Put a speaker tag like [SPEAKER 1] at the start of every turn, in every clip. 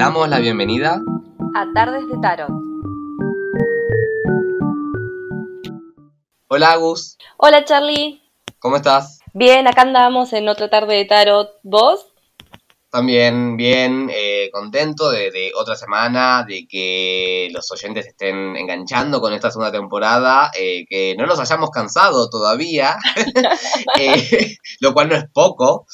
[SPEAKER 1] damos la bienvenida
[SPEAKER 2] a Tardes de Tarot.
[SPEAKER 1] Hola Agus.
[SPEAKER 2] Hola Charlie.
[SPEAKER 1] ¿Cómo estás?
[SPEAKER 2] Bien, acá andamos en otra tarde de Tarot. ¿Vos?
[SPEAKER 1] También bien, eh, contento de, otra semana, de que los oyentes estén enganchando con esta segunda temporada, eh, que no nos hayamos cansado todavía, eh, lo cual no es poco.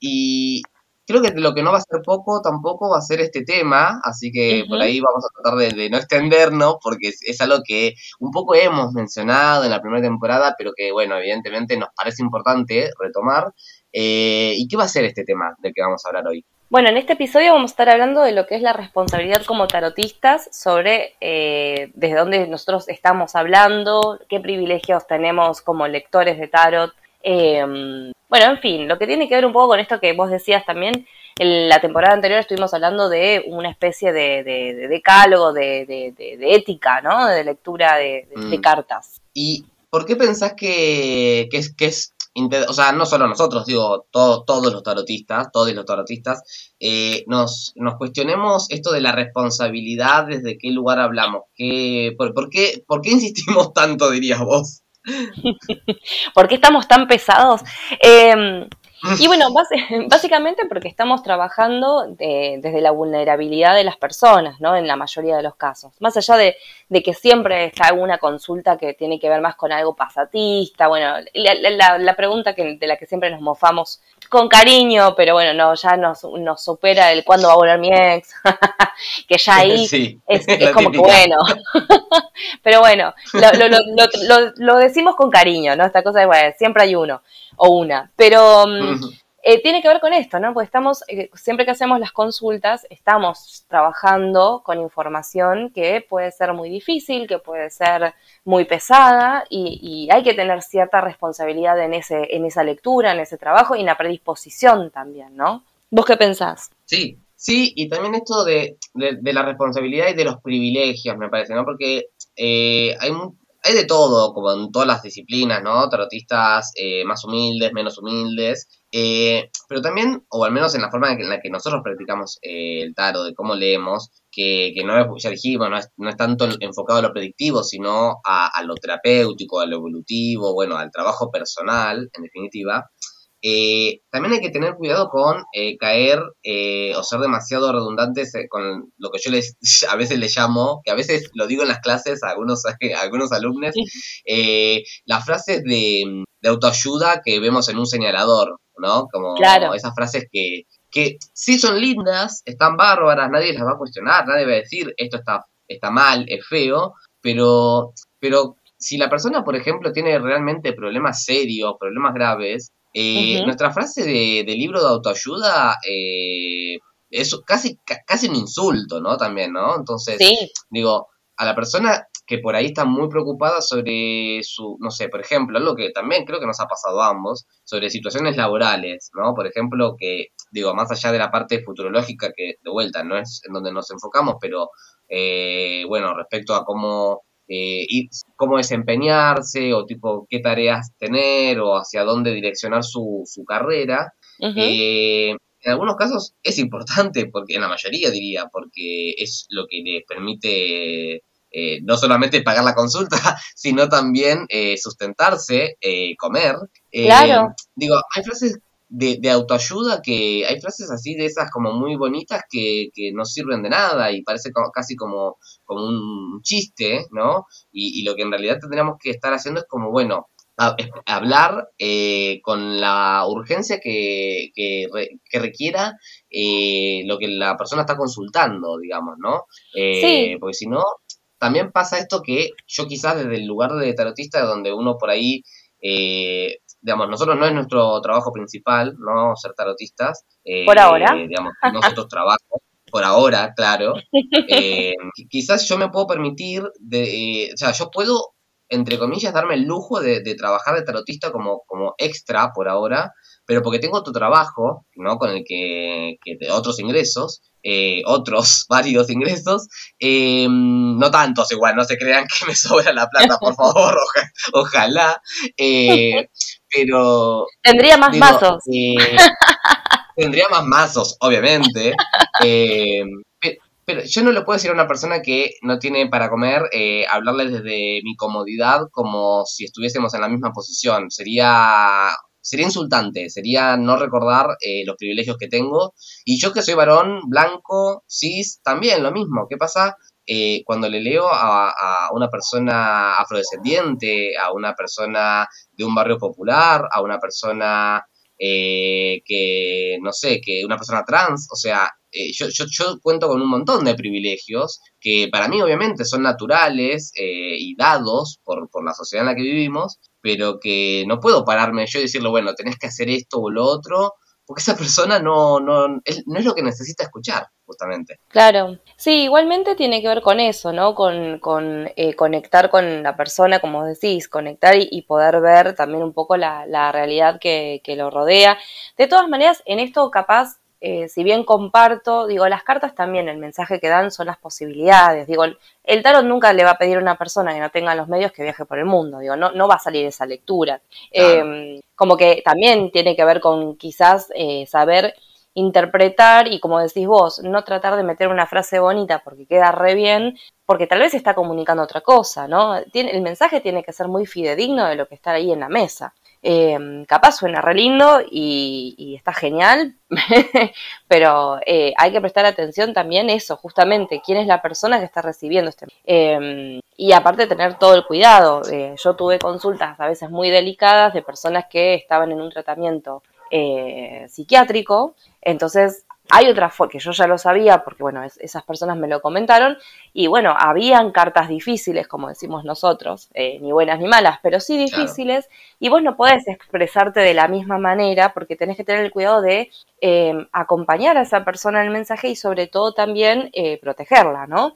[SPEAKER 1] y creo que lo que no va a ser poco tampoco va a ser este tema, así que por ahí vamos a tratar de, no extendernos, porque es, algo que un poco hemos mencionado en la primera temporada, pero que, bueno, evidentemente nos parece importante retomar. Eh, ¿Y qué va a ser este tema del que vamos a hablar hoy?
[SPEAKER 2] Bueno, en este episodio vamos a estar hablando de lo que es la responsabilidad como tarotistas sobre eh, desde dónde nosotros estamos hablando, qué privilegios tenemos como lectores de tarot. Em, bueno, en fin, lo que tiene que ver un poco con esto que vos decías también, en la temporada anterior estuvimos hablando de una especie de, decálogo, de, ética, ¿no? De lectura de, mm. cartas.
[SPEAKER 1] ¿Y por qué pensás que, que es, que es o sea, no solo nosotros, digo, todos los tarotistas, todos los tarotistas, eh, nos, nos cuestionemos esto de la responsabilidad, desde qué lugar hablamos, qué, por, qué, ¿por qué insistimos tanto, dirías vos?
[SPEAKER 2] ¿Por qué estamos tan pesados? Eh, y bueno, básicamente porque estamos trabajando desde la vulnerabilidad de las personas, ¿no? En la mayoría de los casos. Más allá de, que siempre está alguna consulta que tiene que ver más con algo pasatista, bueno, la, pregunta que, de la que siempre nos mofamos con cariño, pero bueno, no, ya nos, nos supera el cuándo va a volver mi ex, que ya ahí es, como que bueno. pero bueno, lo, lo, decimos con cariño, ¿no? Esta cosa de, bueno, siempre hay uno o una. Pero mm, eh, tiene que ver con esto, ¿no? Porque estamos, eh, siempre que hacemos las consultas, estamos trabajando con información que puede ser muy difícil, que puede ser muy pesada y, hay que tener cierta responsabilidad en, ese, en esa lectura, en ese trabajo y en la predisposición también, ¿no? ¿Vos qué pensás?
[SPEAKER 1] Sí, sí, y también esto de, la responsabilidad y de los privilegios, me parece, ¿no? Porque eh, hay, hay de todo, como en todas las disciplinas, ¿no? Tarotistas eh, más humildes, menos humildes, eh, pero también, o al menos en la forma en la que nosotros practicamos eh, el tarot, de cómo leemos, que, que no es, ya dijimos, no es, no es tanto enfocado a lo predictivo, sino a, a, lo terapéutico, a lo evolutivo, bueno, al trabajo personal, en definitiva. Eh, también hay que tener cuidado con eh, caer eh, o ser demasiado redundantes con lo que yo les, a veces le llamo, que a veces lo digo en las clases a algunos, algunos alumnos, las frases de, autoayuda que vemos en un señalador, ¿no? Como esas frases que, que sí son lindas, están bárbaras, nadie las va a cuestionar, nadie va a decir esto está, está mal, es feo, pero, pero si la persona, por ejemplo, tiene realmente problemas serios, problemas graves, eh, nuestra frase de, libro de autoayuda eh, es casi, casi un insulto, ¿no? También, ¿no? Entonces, digo, a la persona que por ahí está muy preocupada sobre su, no sé, por ejemplo, algo que también creo que nos ha pasado a ambos, sobre situaciones laborales, ¿no? Por ejemplo, que, digo, más allá de la parte futurológica, que de vuelta no es en donde nos enfocamos, pero, eh, bueno, respecto a cómo eh, y cómo desempeñarse o tipo qué tareas tener o hacia dónde direccionar su, su carrera. Eh, en algunos casos es importante, porque en la mayoría diría, porque es lo que le permite eh, no solamente pagar la consulta, sino también sustentarse, comer.
[SPEAKER 2] claro.
[SPEAKER 1] Digo, hay frases de, de, autoayuda que hay frases así de esas como muy bonitas que, que no sirven de nada y parece casi como, como un chiste, ¿no? Y, lo que en realidad tendríamos que estar haciendo es como, bueno, hablar eh, con la urgencia que, que, requiera eh, lo que la persona está consultando, digamos, ¿no? Eh, porque si no, también pasa esto que yo quizás desde el lugar de tarotista, donde uno por ahí eh, digamos, nosotros no es nuestro trabajo principal, ¿no? Ser tarotistas.
[SPEAKER 2] Eh, por ahora.
[SPEAKER 1] Digamos, nosotros trabajos, por ahora, claro. Eh, quizás yo me puedo permitir, de, eh, o sea, yo puedo, entre comillas, darme el lujo de, trabajar de tarotista como, como extra por ahora, pero porque tengo otro trabajo, ¿no? Con el que, que de otros ingresos, eh, otros varios ingresos, eh, no tantos igual, no se crean que me sobra la plata, por favor, ojalá, eh, pero...
[SPEAKER 2] Tendría más mazos.
[SPEAKER 1] tendría más mazos, obviamente. Eh, pero yo no le puedo decir a una persona que no tiene para comer, eh, hablarle desde mi comodidad como si estuviésemos en la misma posición. Sería, sería insultante, sería no recordar eh, los privilegios que tengo. Y yo que soy varón, blanco, cis, también lo mismo. ¿Qué pasa? Eh, cuando le leo a, una persona afrodescendiente, a una persona de un barrio popular, a una persona eh, que, no sé, que una persona trans, o sea, eh, yo, yo, yo, cuento con un montón de privilegios que para mí obviamente son naturales eh, y dados por, por, la sociedad en la que vivimos, pero que no puedo pararme yo y decirle, bueno, tenés que hacer esto o lo otro, porque esa persona no, no, es, no es lo que necesita escuchar, justamente.
[SPEAKER 2] Claro, sí, igualmente tiene que ver con eso, ¿no? Con, con eh, conectar con la persona, como decís, conectar y, y poder ver también un poco la, la realidad que, que, lo rodea. De todas maneras, en esto capaz eh, si bien comparto, digo, las cartas también, el mensaje que dan son las posibilidades. Digo, el tarot nunca le va a pedir a una persona que no tenga los medios que viaje por el mundo. Digo, no, no va a salir esa lectura. Claro. Eh, como que también tiene que ver con quizás eh, saber interpretar y como decís vos, no tratar de meter una frase bonita porque queda re bien, porque tal vez está comunicando otra cosa, ¿no? El mensaje tiene que ser muy fidedigno de lo que está ahí en la mesa. Eh, capaz suena re lindo y, y está genial, pero eh, hay que prestar atención también eso, justamente, quién es la persona que está recibiendo este. Eh, y aparte tener todo el cuidado. Eh, yo tuve consultas a veces muy delicadas de personas que estaban en un tratamiento eh, psiquiátrico, entonces hay otra que yo ya lo sabía porque, bueno, es, esas personas me lo comentaron y, bueno, habían cartas difíciles, como decimos nosotros, eh, ni buenas ni malas, pero sí difíciles claro. y vos no podés expresarte de la misma manera porque tenés que tener el cuidado de eh, acompañar a esa persona en el mensaje y sobre todo también eh, protegerla, ¿no?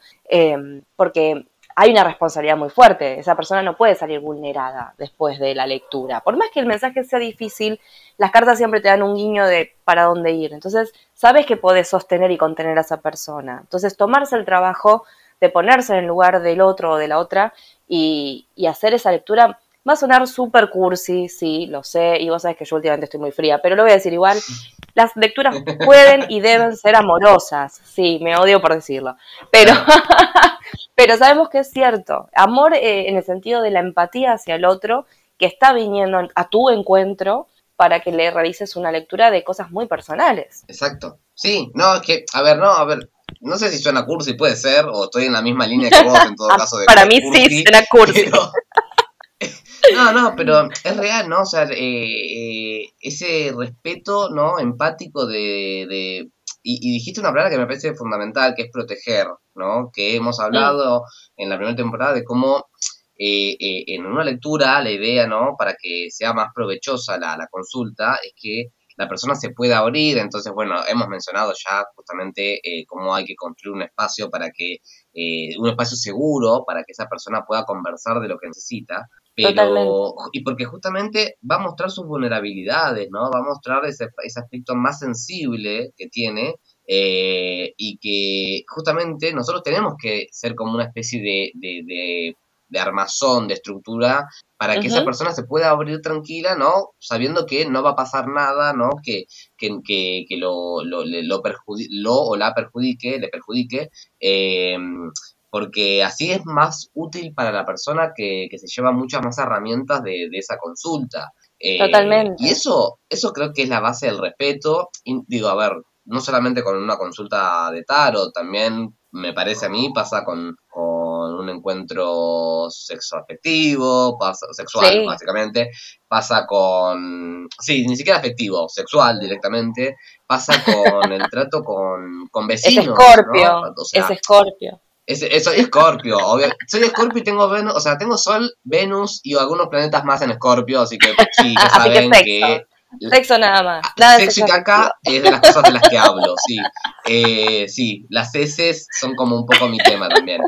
[SPEAKER 2] Porque hay una responsabilidad muy fuerte. Esa persona no puede salir vulnerada después de la lectura. Por más que el mensaje sea difícil, las cartas siempre te dan un guiño de para dónde ir. Entonces, sabes que podés sostener y contener a esa persona. Entonces, tomarse el trabajo de ponerse en el lugar del otro o de la otra y, hacer esa lectura va a sonar súper cursi, sí, lo sé, y vos sabés que yo últimamente estoy muy fría, pero lo voy a decir igual. Las lecturas pueden y deben ser amorosas, sí, me odio por decirlo, pero, pero sabemos que es cierto. Amor eh, en el sentido de la empatía hacia el otro que está viniendo a tu encuentro para que le realices una lectura de cosas muy personales.
[SPEAKER 1] Exacto. Sí, no, es que, a ver, no, a ver, no sé si suena cursi, puede ser, o estoy en la misma línea que vos en todo caso. De
[SPEAKER 2] Para mí cursi, sí suena cursi.
[SPEAKER 1] Pero, no, no, pero es real, ¿no? O sea, eh, eh, ese respeto, ¿no? Empático de... de y, y, dijiste una palabra que me parece fundamental, que es proteger, ¿no? Que hemos hablado sí. en la primera temporada de cómo eh, eh, en una lectura la idea, ¿no? Para que sea más provechosa la, la consulta es que la persona se pueda abrir, entonces, bueno, hemos mencionado ya justamente eh, cómo hay que construir un espacio para que, eh, un espacio seguro para que esa persona pueda conversar de lo que necesita, pero, Totalmente. y porque justamente va a mostrar sus vulnerabilidades, ¿no? Va a mostrar ese, ese aspecto más sensible que tiene eh, y que justamente nosotros tenemos que ser como una especie de, de, de de armazón, de estructura, para que uh -huh. esa persona se pueda abrir tranquila, ¿no? Sabiendo que no va a pasar nada, ¿no? Que, que, que, que lo, lo, lo, lo, o la perjudique, le perjudique, eh, porque así es más útil para la persona que, que se lleva muchas más herramientas de, de esa consulta.
[SPEAKER 2] Eh, Totalmente.
[SPEAKER 1] Y eso, eso creo que es la base del respeto. Y, digo, a ver, no solamente con una consulta de tarot, también me parece a mí pasa con, con un encuentro sexoafectivo, pasa, sexual sí. básicamente, pasa con, sí, ni siquiera afectivo, sexual directamente, pasa con el trato con, con vecinos.
[SPEAKER 2] Es Escorpio, ¿no? o sea, es Escorpio.
[SPEAKER 1] Es, soy Escorpio, obvio. Soy Escorpio y tengo Venus, o sea, tengo Sol, Venus y algunos planetas más en Escorpio, así que sí, ya saben que,
[SPEAKER 2] Sexo nada más.
[SPEAKER 1] Ah, nada sexo y caca es de las cosas de las que hablo, sí. Eh, sí, las heces son como un poco mi tema también.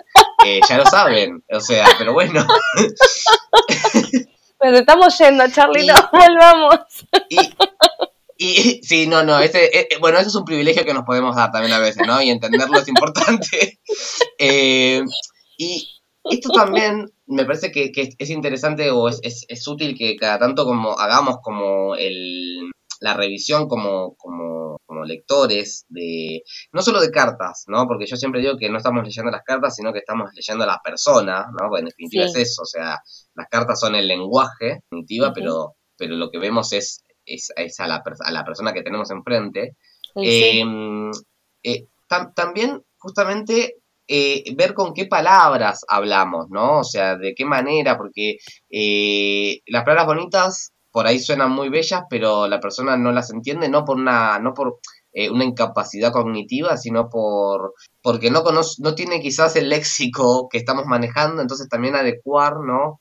[SPEAKER 1] Eh, ya lo saben, o sea, pero bueno.
[SPEAKER 2] Pues estamos yendo, Charlie, y, no volvamos.
[SPEAKER 1] Y, y sí, no, no, ese, eh, bueno, eso es un privilegio que nos podemos dar también a veces, ¿no? Y entenderlo es importante. Eh, y esto también me parece que, que es interesante o es, es, es, útil que cada tanto como hagamos como el, la revisión como, como, como lectores de, no solo de cartas, ¿no? Porque yo siempre digo que no estamos leyendo las cartas, sino que estamos leyendo a la persona, ¿no? Porque en definitiva es eso, o sea, las cartas son el lenguaje, en definitiva, pero, pero lo que vemos es, es, a, la, a, la, persona que tenemos enfrente. Em, eh, también, justamente, eh, ver con qué palabras hablamos, ¿no? O sea, de qué manera, porque eh, las palabras bonitas por ahí suenan muy bellas, pero la persona no las entiende, no por una, no por eh, una incapacidad cognitiva, sino por porque no conoce, no tiene quizás el léxico que estamos manejando, entonces también adecuar, ¿no?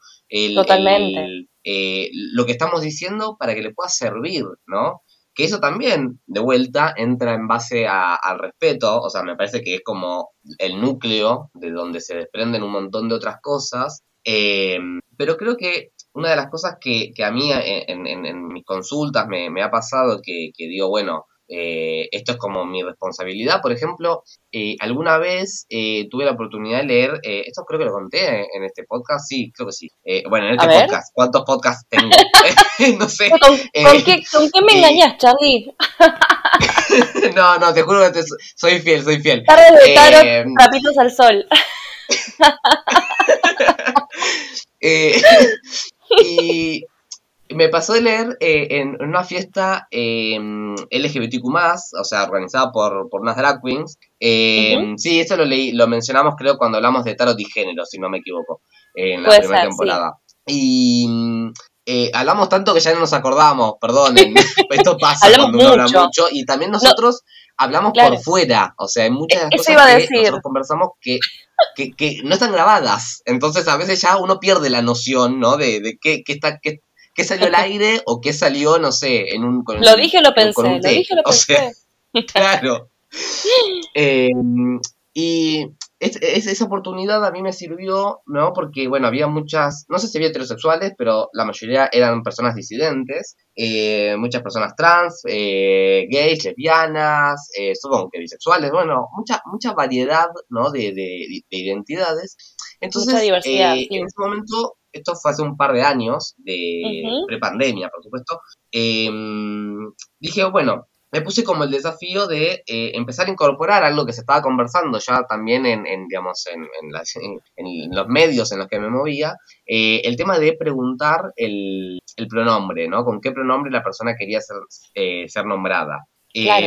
[SPEAKER 2] Totalmente.
[SPEAKER 1] Lo que estamos diciendo para que le pueda servir, ¿no? que eso también, de vuelta, entra en base al respeto, o sea, me parece que es como el núcleo de donde se desprenden un montón de otras cosas, eh, pero creo que una de las cosas que, a mí en, mis consultas me, ha pasado, que, que digo, bueno, eh, esto es como mi responsabilidad. Por ejemplo, eh, alguna vez eh, tuve la oportunidad de leer, esto creo que lo conté en este podcast, sí, creo que sí. bueno, en este podcast, ¿cuántos podcasts tengo? no sé.
[SPEAKER 2] ¿Con, qué, me engañas, Charlie?
[SPEAKER 1] no, no, te juro que soy fiel, soy fiel.
[SPEAKER 2] Tarde de tarot, rapitos al sol.
[SPEAKER 1] y me pasó de leer eh, en una fiesta eh, LGBTQ+, o sea, organizada por, por unas drag queens. Eh, sí, eso lo leí, lo mencionamos creo cuando hablamos de tarot y género, si no me equivoco, en la primera temporada. Y eh, hablamos tanto que ya no nos acordamos, perdonen. Esto pasa cuando uno habla mucho. Y también nosotros hablamos por fuera. O sea, hay muchas cosas que nosotros conversamos que, que, no están grabadas. Entonces a veces ya uno pierde la noción, ¿no? De, de qué, qué está, qué, qué salió al aire o qué salió, no sé, en un...
[SPEAKER 2] lo dije lo pensé, lo dije lo pensé.
[SPEAKER 1] claro. Eh, y esa oportunidad a mí me sirvió, ¿no? Porque, bueno, había muchas, no sé si había heterosexuales, pero la mayoría eran personas disidentes, eh, muchas personas trans, eh, gays, lesbianas, supongo que bisexuales, bueno, mucha, mucha variedad, ¿no? De, de, identidades. Entonces, mucha diversidad, en ese momento esto fue hace un par de años, de prepandemia, por supuesto, em, dije, bueno, me puse como el desafío de eh, empezar a incorporar algo que se estaba conversando ya también en, digamos, en, los medios en los que me movía, eh, el tema de preguntar el, pronombre, ¿no? Con qué pronombre la persona quería ser, eh, ser nombrada.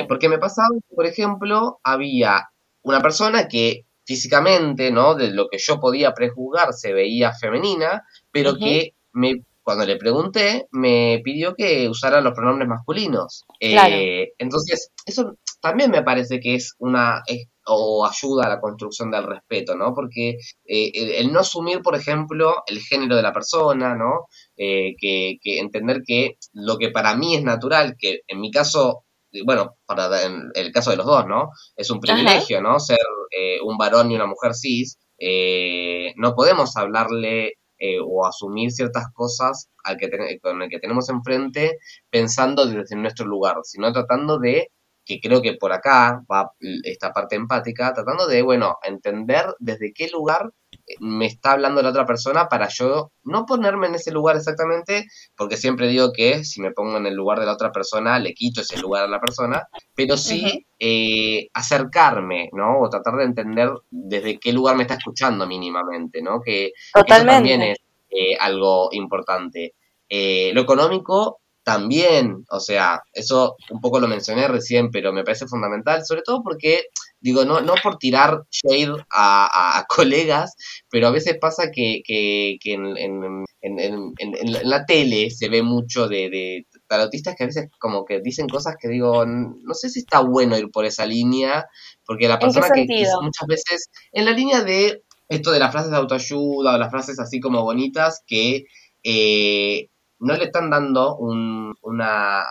[SPEAKER 1] Porque me pasaba, por ejemplo, había una persona que físicamente, ¿no? De lo que yo podía prejuzgar se veía femenina, pero que me, cuando le pregunté me pidió que usara los pronombres masculinos. Eh, entonces, eso también me parece que es una... o ayuda a la construcción del respeto, ¿no? Porque eh, el, no asumir, por ejemplo, el género de la persona, ¿no? Eh, que, que entender que lo que para mí es natural, que en mi caso bueno, para en el caso de los dos, ¿no? Es un privilegio, ¿no? Ser eh, un varón y una mujer cis. Eh, no podemos hablarle eh, o asumir ciertas cosas al que con el que tenemos enfrente pensando desde nuestro lugar, sino tratando de que creo que por acá va esta parte empática, tratando de, bueno, entender desde qué lugar me está hablando la otra persona para yo no ponerme en ese lugar exactamente, porque siempre digo que si me pongo en el lugar de la otra persona, le quito ese lugar a la persona, pero sí eh, acercarme, ¿no? O tratar de entender desde qué lugar me está escuchando mínimamente, ¿no? Que eso también es eh, algo importante. Eh, lo económico también, o sea, eso un poco lo mencioné recién, pero me parece fundamental, sobre todo porque, digo, no, no por tirar shade a, colegas, pero a veces pasa que, que, que en, en, en, en, la tele se ve mucho de, de tarotistas que a veces como que dicen cosas que digo, no sé si está bueno ir por esa línea, porque la persona que muchas veces, en la línea de esto de las frases de autoayuda o las frases así como bonitas que... Eh, no le están dando una,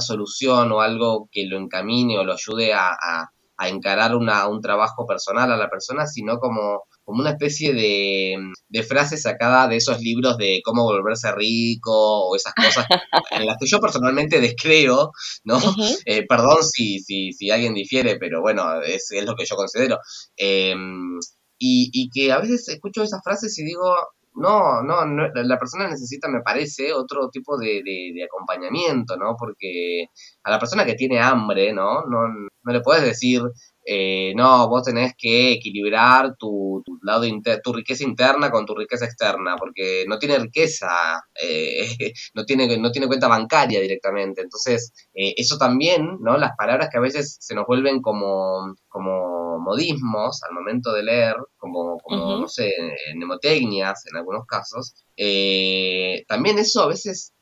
[SPEAKER 1] solución o algo que lo encamine o lo ayude a, encarar una, un trabajo personal a la persona, sino como, como una especie de, de frase sacada de esos libros de cómo volverse rico o esas cosas en las que yo personalmente descreo, ¿no? Eh, perdón si, si, si alguien difiere, pero bueno, es, es lo que yo considero. Em, y, y que a veces escucho esas frases y digo, no, no, la persona necesita, me parece, otro tipo de, de, acompañamiento, ¿no? Porque a la persona que tiene hambre, ¿no? No, no le puedes decir, eh, no, vos tenés que equilibrar tu, tu lado tu riqueza interna con tu riqueza externa, porque no tiene riqueza, eh, no, tiene, no tiene cuenta bancaria directamente. Entonces, eh, eso también, ¿no? Las palabras que a veces se nos vuelven como, como modismos al momento de leer, como, como no sé, mnemotecnias en algunos casos, también eso a veces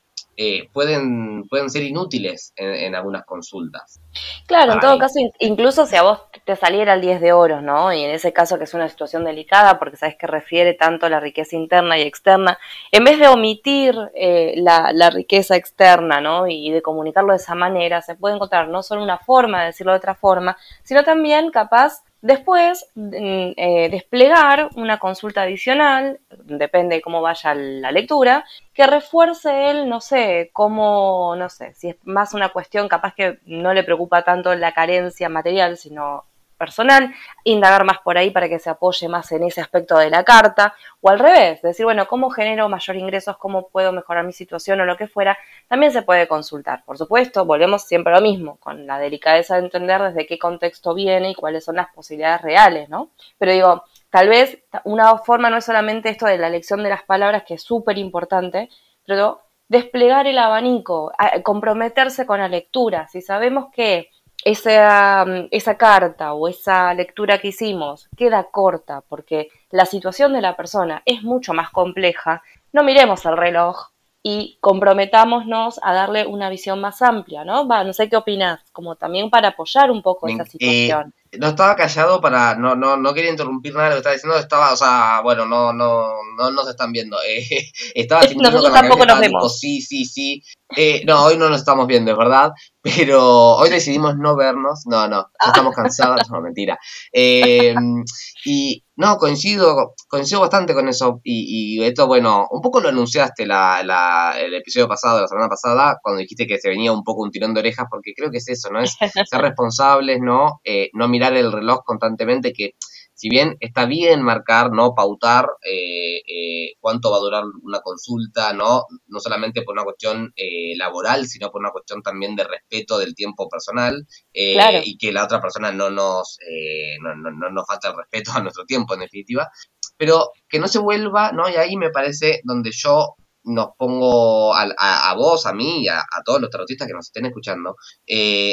[SPEAKER 1] eh, pueden, pueden ser inútiles en, algunas consultas.
[SPEAKER 2] Claro, en todo caso, incluso si a vos te saliera el 10 de oro, ¿no? Y en ese caso que es una situación delicada porque sabes que refiere tanto a la riqueza interna y externa, en vez de omitir eh, la, la, riqueza externa, ¿no? Y de comunicarlo de esa manera, se puede encontrar no solo una forma de decirlo de otra forma, sino también capaz Después, mm, eh, desplegar una consulta adicional, depende de cómo vaya la lectura, que refuerce él, no sé, cómo, no sé, si es más una cuestión capaz que no le preocupa tanto la carencia material, sino personal, indagar más por ahí para que se apoye más en ese aspecto de la carta, o al revés, decir, bueno, ¿cómo genero mayor ingresos? ¿Cómo puedo mejorar mi situación o lo que fuera? También se puede consultar. Por supuesto, volvemos siempre a lo mismo, con la delicadeza de entender desde qué contexto viene y cuáles son las posibilidades reales, ¿no? Pero digo, tal vez una forma no es solamente esto de la elección de las palabras, que es súper importante, pero desplegar el abanico, comprometerse con la lectura. Si sabemos que esa, mm, esa carta o esa lectura que hicimos queda corta porque la situación de la persona es mucho más compleja, no miremos el reloj y comprometámonos a darle una visión más amplia, ¿no? Va, no sé qué opinas, como también para apoyar un poco esa situación
[SPEAKER 1] no estaba callado para, no, no, no quería interrumpir nada de lo que estaba diciendo, estaba, o sea, bueno, no, no, no nos están viendo. Eh, estaba
[SPEAKER 2] Nosotros tampoco nos vemos.
[SPEAKER 1] sí, sí, sí. Eh, no, hoy no nos estamos viendo, es verdad, pero hoy decidimos no vernos. No, no, estamos cansados, no, mentira. Eh, y no, coincido, coincido bastante con eso. Y, y, esto, bueno, un poco lo anunciaste la, la, el episodio pasado, la semana pasada, cuando dijiste que se venía un poco un tirón de orejas, porque creo que es eso, ¿no? Es ser responsables, ¿no? Eh, no mirar el reloj constantemente, que si bien está bien marcar, ¿no? Pautar eh, eh, cuánto va a durar una consulta, ¿no? No solamente por una cuestión eh, laboral, sino por una cuestión también de respeto del tiempo personal y que la otra persona no nos, no, no, nos falta el respeto a nuestro tiempo, en definitiva. Pero que no se vuelva, ¿no? Y ahí me parece donde yo nos pongo a, a, vos, a mí y a, todos los tarotistas que nos estén escuchando,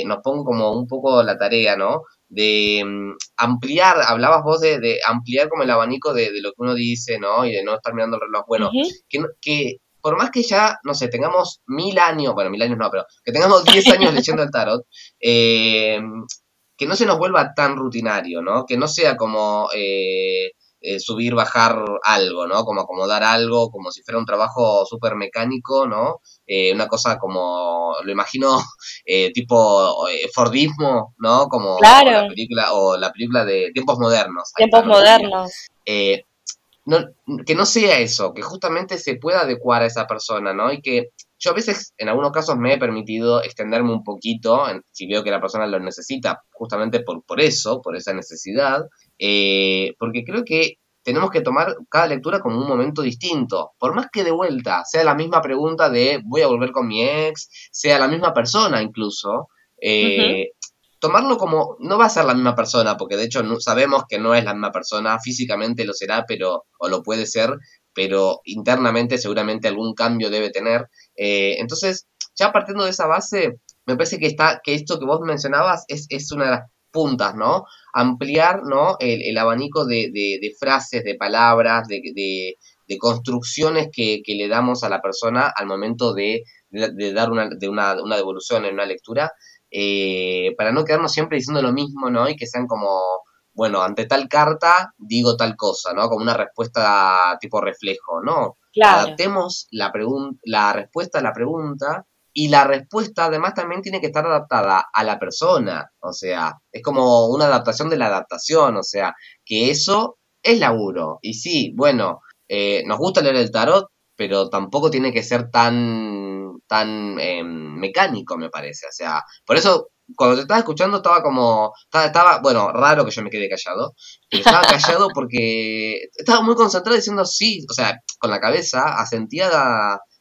[SPEAKER 1] nos pongo como un poco la tarea, ¿no? De mm, ampliar, hablabas vos de, ampliar como el abanico de, lo que uno dice, ¿no? Y de no estar mirando el reloj. Bueno, que, que por más que ya, no sé, tengamos mil años, bueno, mil años no, pero que tengamos diez años leyendo el tarot, eh, que no se nos vuelva tan rutinario, ¿no? Que no sea como eh, eh, subir, bajar algo, ¿no? Como acomodar algo, como si fuera un trabajo súper mecánico, ¿no? Eh, una cosa como, lo imagino, eh, tipo Fordismo, ¿no? Como la película, o la película de Tiempos Modernos.
[SPEAKER 2] Tiempos Modernos.
[SPEAKER 1] No, que no sea eso, que justamente se pueda adecuar a esa persona, ¿no? Y que yo a veces, en algunos casos, me he permitido extenderme un poquito, si veo que la persona lo necesita, justamente por, por eso, por esa necesidad, eh, porque creo que tenemos que tomar cada lectura como un momento distinto. Por más que de vuelta sea la misma pregunta de voy a volver con mi ex, sea la misma persona incluso, eh, tomarlo como no va a ser la misma persona, porque de hecho sabemos que no es la misma persona, físicamente lo será, pero o lo puede ser, pero internamente seguramente algún cambio debe tener. Eh, entonces, ya partiendo de esa base, me parece que está que esto que vos mencionabas es, es una de las puntas, ¿no? Ampliar, ¿no? El, abanico de, frases, de palabras, de, construcciones que, le damos a la persona al momento de, dar una, de una, devolución en una lectura, eh, para no quedarnos siempre diciendo lo mismo, ¿no? Y que sean como, bueno, ante tal carta digo tal cosa, ¿no? Como una respuesta tipo reflejo, ¿no? Adaptemos la, la respuesta a la pregunta y la respuesta además también tiene que estar adaptada a la persona, o sea, es como una adaptación de la adaptación, o sea, que eso es laburo. Y sí, bueno, eh, nos gusta leer el tarot, pero tampoco tiene que ser tan, tan em, mecánico, me parece. O sea, por eso cuando te estaba escuchando estaba como, estaba, estaba, bueno, raro que yo me quede callado, pero estaba callado porque estaba muy concentrado diciendo sí, o sea, con la cabeza asentía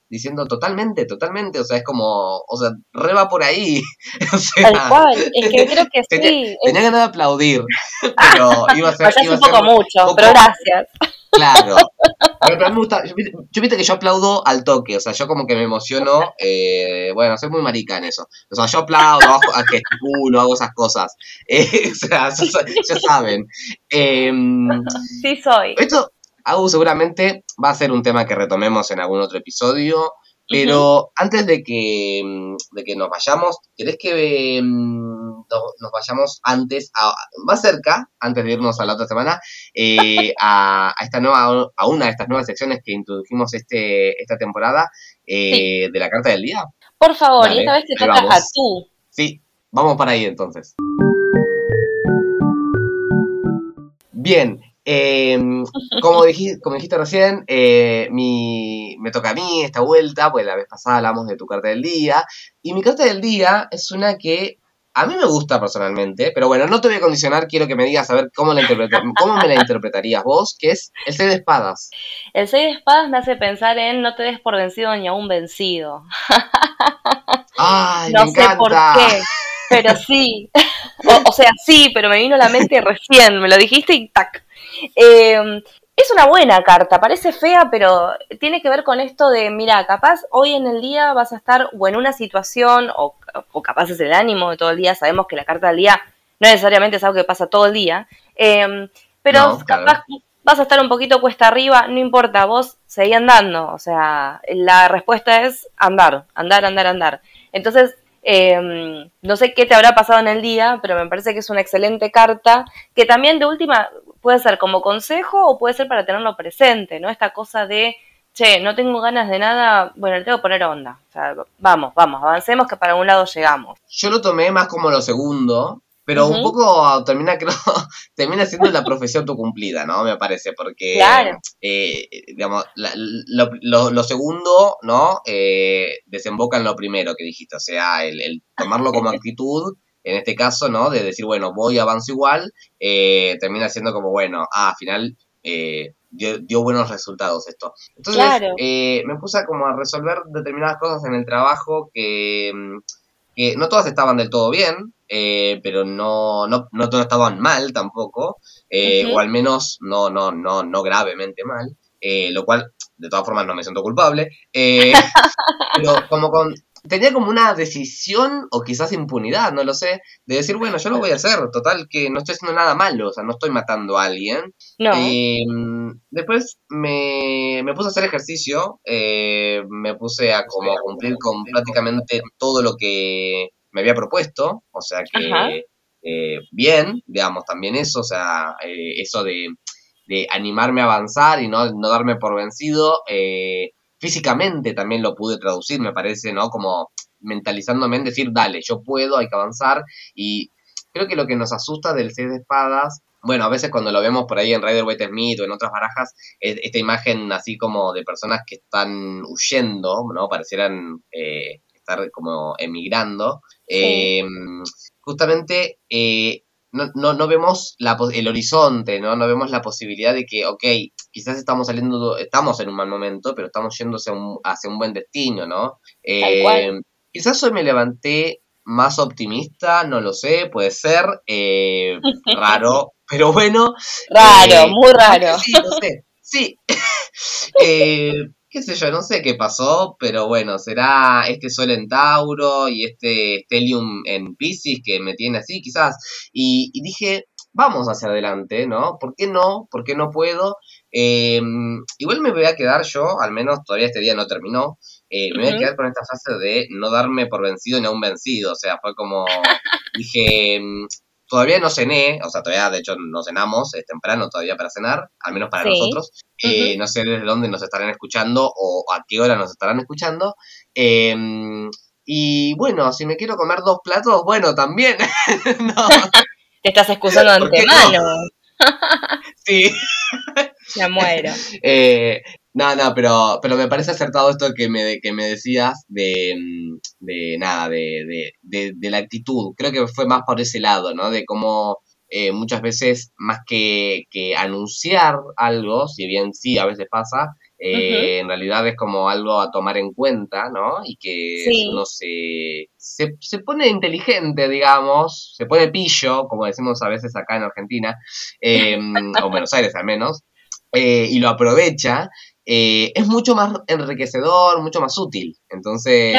[SPEAKER 1] diciendo totalmente, totalmente, o sea, es como, o sea, reba por ahí. o sea,
[SPEAKER 2] Tal cual, es que creo que
[SPEAKER 1] tenía,
[SPEAKER 2] sí.
[SPEAKER 1] tenía ganas de aplaudir, pero iba a ser, iba
[SPEAKER 2] un poco
[SPEAKER 1] ser
[SPEAKER 2] mucho,
[SPEAKER 1] poco-
[SPEAKER 2] pero gracias.
[SPEAKER 1] Claro. Pero, pero a mí me gusta, yo, yo viste que yo aplaudo al toque, o sea, yo como que me emociono, eh, bueno, soy muy marica en eso. O sea, yo aplaudo, hago, gesticulo, hago esas cosas. Eh, o sea, ya, sa- ya saben. Em,
[SPEAKER 2] Sí soy.
[SPEAKER 1] esto, Agu, seguramente va a ser un tema que retomemos en algún otro episodio. Pero antes de que, mm, de que nos vayamos, ¿querés que mm, no- nos vayamos antes, a, más cerca, antes de irnos a la otra semana, eh, a, a esta nueva, a una de estas nuevas secciones que introdujimos este, esta temporada eh, de la carta del día?
[SPEAKER 2] Por favor,
[SPEAKER 1] Dale,
[SPEAKER 2] y esta vez te toca a tú.
[SPEAKER 1] Sí, vamos para ahí entonces. Bien, eh, como, dijiste, como dijiste recién, eh, mi, me toca a mí esta vuelta, pues la vez pasada hablamos de tu carta del día, y mi carta del día es una que a mí me gusta personalmente, pero bueno, no te voy a condicionar, quiero que me digas a ver cómo, la cómo me la interpretarías vos, que es el 6 de espadas.
[SPEAKER 2] El 6 de espadas me hace pensar en no te des por vencido ni aún vencido.
[SPEAKER 1] Ay,
[SPEAKER 2] No
[SPEAKER 1] me
[SPEAKER 2] sé
[SPEAKER 1] encanta.
[SPEAKER 2] por qué, pero sí. O, o sea, sí, pero me vino a la mente recién, me lo dijiste y tac. Eh, es una buena carta, parece fea, pero tiene que ver con esto de, mira, capaz hoy en el día vas a estar o en una situación, o, o capaz es el ánimo de todo el día, sabemos que la carta del día no necesariamente es algo que pasa todo el día, eh, pero
[SPEAKER 1] No, claro.
[SPEAKER 2] capaz vas a estar un poquito cuesta arriba, no importa, vos seguí andando, o sea, la respuesta es andar, andar, andar, andar. Entonces, eh, no sé qué te habrá pasado en el día, pero me parece que es una excelente carta, que también de última puede ser como consejo o puede ser para tenerlo presente, ¿no? Esta cosa de, che, no tengo ganas de nada, bueno, le tengo que poner onda. O sea, vamos, vamos, avancemos que para un lado llegamos.
[SPEAKER 1] Yo lo tomé más como lo segundo, pero un poco termina, creo, termina siendo la profesión autocumplida, ¿no? Me parece, porque,
[SPEAKER 2] Claro.
[SPEAKER 1] eh, digamos, la- lo, lo- lo segundo, ¿no? Eh, desemboca en lo primero que dijiste, o sea, el, el tomarlo como actitud, en este caso, ¿no? De decir, bueno, voy, avanzo igual, eh, termina siendo como, bueno, ah, al final eh, dio, dio buenos resultados esto. Entonces,
[SPEAKER 2] Claro.
[SPEAKER 1] eh, me puse a como a resolver determinadas cosas en el trabajo que... que no todas estaban del todo bien, eh, pero no, no, no todas estaban mal tampoco, eh, o al menos no, no, no, no gravemente mal, eh, lo cual de todas formas no me siento culpable, eh, pero como con, tenía como una decisión o quizás impunidad, no lo sé, de decir, bueno, yo lo voy a hacer, total que no estoy haciendo nada malo, o sea, no estoy matando a alguien,
[SPEAKER 2] No.
[SPEAKER 1] eh, después me, me puse a hacer ejercicio, eh, me puse a como cumplir con prácticamente todo lo que me había propuesto, o sea que eh, bien, digamos, también eso, o sea, eh, eso de, de animarme a avanzar y no, no darme por vencido, eh, físicamente también lo pude traducir, me parece, ¿no? Como mentalizándome en decir, dale, yo puedo, hay que avanzar y creo que lo que nos asusta del seis de espadas, bueno, a veces cuando lo vemos por ahí en Rider Waite Smith o en otras barajas, es esta imagen así como de personas que están huyendo, ¿no? Parecieran eh, estar como emigrando.
[SPEAKER 2] Sí.
[SPEAKER 1] Eh, justamente eh, no, no, no vemos la, el horizonte, ¿no? No vemos la posibilidad de que, ok, quizás estamos saliendo, estamos en un mal momento, pero estamos yendo hacia un, hacia un buen destino, ¿no? Eh,
[SPEAKER 2] cual.
[SPEAKER 1] quizás hoy me levanté más optimista, no lo sé, puede ser, eh, raro, pero bueno.
[SPEAKER 2] Raro,
[SPEAKER 1] eh,
[SPEAKER 2] muy raro.
[SPEAKER 1] Sí, no sé, sí. Qué sé yo, no sé qué pasó, pero bueno, será este Sol en Tauro y este Stellium en Pisces que me tiene así, quizás. Y, y dije, vamos hacia adelante, ¿no? ¿Por qué no? ¿Por qué no puedo? Eh, igual me voy a quedar yo, al menos todavía este día no terminó, eh, me voy a quedar con esta frase de no darme por vencido ni aún vencido. O sea, fue como, dije, todavía no cené, o sea, todavía de hecho no cenamos, es temprano todavía para cenar, al menos para
[SPEAKER 2] Sí.
[SPEAKER 1] nosotros. Eh. No sé desde dónde nos estarán escuchando o a qué hora nos estarán escuchando. Eh, y bueno, si me quiero comer dos platos, bueno, también. no,
[SPEAKER 2] Te estás excusando de
[SPEAKER 1] ¿Por qué no?
[SPEAKER 2] antemano.
[SPEAKER 1] sí.
[SPEAKER 2] Me muero.
[SPEAKER 1] Eh, No, no, pero, pero me parece acertado esto que me, que me decías de, mm, de nada, de, de, de, la actitud. Creo que fue más por ese lado, ¿no? De cómo eh, muchas veces, más que, que anunciar algo, si bien sí a veces pasa, eh, en realidad es como algo a tomar en cuenta, ¿no? Y que uno se, se, se, pone inteligente, digamos, se pone pillo, como decimos a veces acá en Argentina, eh, o Buenos Aires al menos, eh, y lo aprovecha, eh, es mucho más enriquecedor, mucho más útil. Entonces,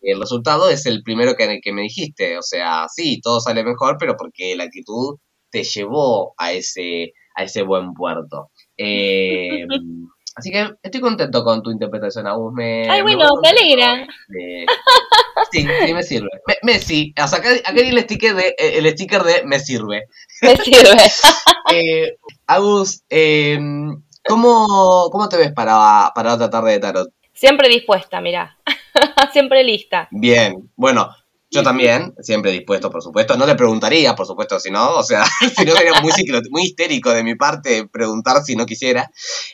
[SPEAKER 1] el resultado es el primero que, que me dijiste. O sea, sí, todo sale mejor, pero porque la actitud te llevó a ese, a ese buen puerto. Eh, Así que estoy contento con tu interpretación, Agus. Me,
[SPEAKER 2] Ay, bueno, me, alegra.
[SPEAKER 1] Sí, sí, me sirve. Me, sí, o sea, acá, acá el sticker de, eh, el sticker de me sirve.
[SPEAKER 2] Me sirve.
[SPEAKER 1] eh, Agus, eh, ¿cómo, ¿cómo te ves para, para otra tarde de tarot?
[SPEAKER 2] Siempre dispuesta, mirá. Siempre lista.
[SPEAKER 1] Bien, bueno, yo también, siempre dispuesto, por supuesto. No le preguntaría, por supuesto, si no, o sea, si no sería muy, muy histérico de mi parte preguntar si no quisiera.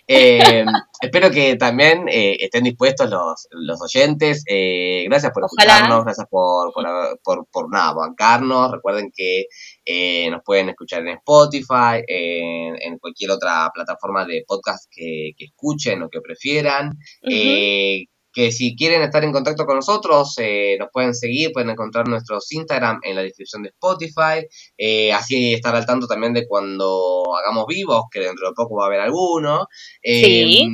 [SPEAKER 1] Eh, espero que también eh, estén dispuestos los, los oyentes. Eh, gracias por escucharnos, gracias por, por, por, por, nada, bancarnos. Recuerden que nos pueden escuchar en Spotify, en, en, cualquier otra plataforma de podcast que, que escuchen o que prefieran que si quieren estar en contacto con nosotros, eh, nos pueden seguir, pueden encontrar nuestros Instagram en la descripción de Spotify, eh, así estar al tanto también de cuando hagamos vivos, que dentro de poco va a haber alguno, eh,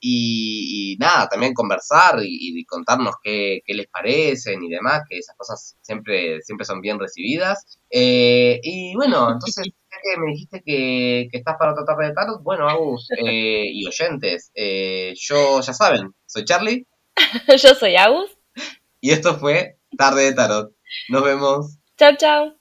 [SPEAKER 1] y, nada, también conversar y, contarnos qué, qué, les parecen y demás, que esas cosas siempre, siempre son bien recibidas. y bueno, entonces... ya que me dijiste que, que, estás para tratar de tarot, bueno, Agus y oyentes, yo ya saben, soy Charlie.
[SPEAKER 2] Yo soy Agus.
[SPEAKER 1] Y esto fue Tarde de Tarot. Nos vemos.
[SPEAKER 2] Chao, chao.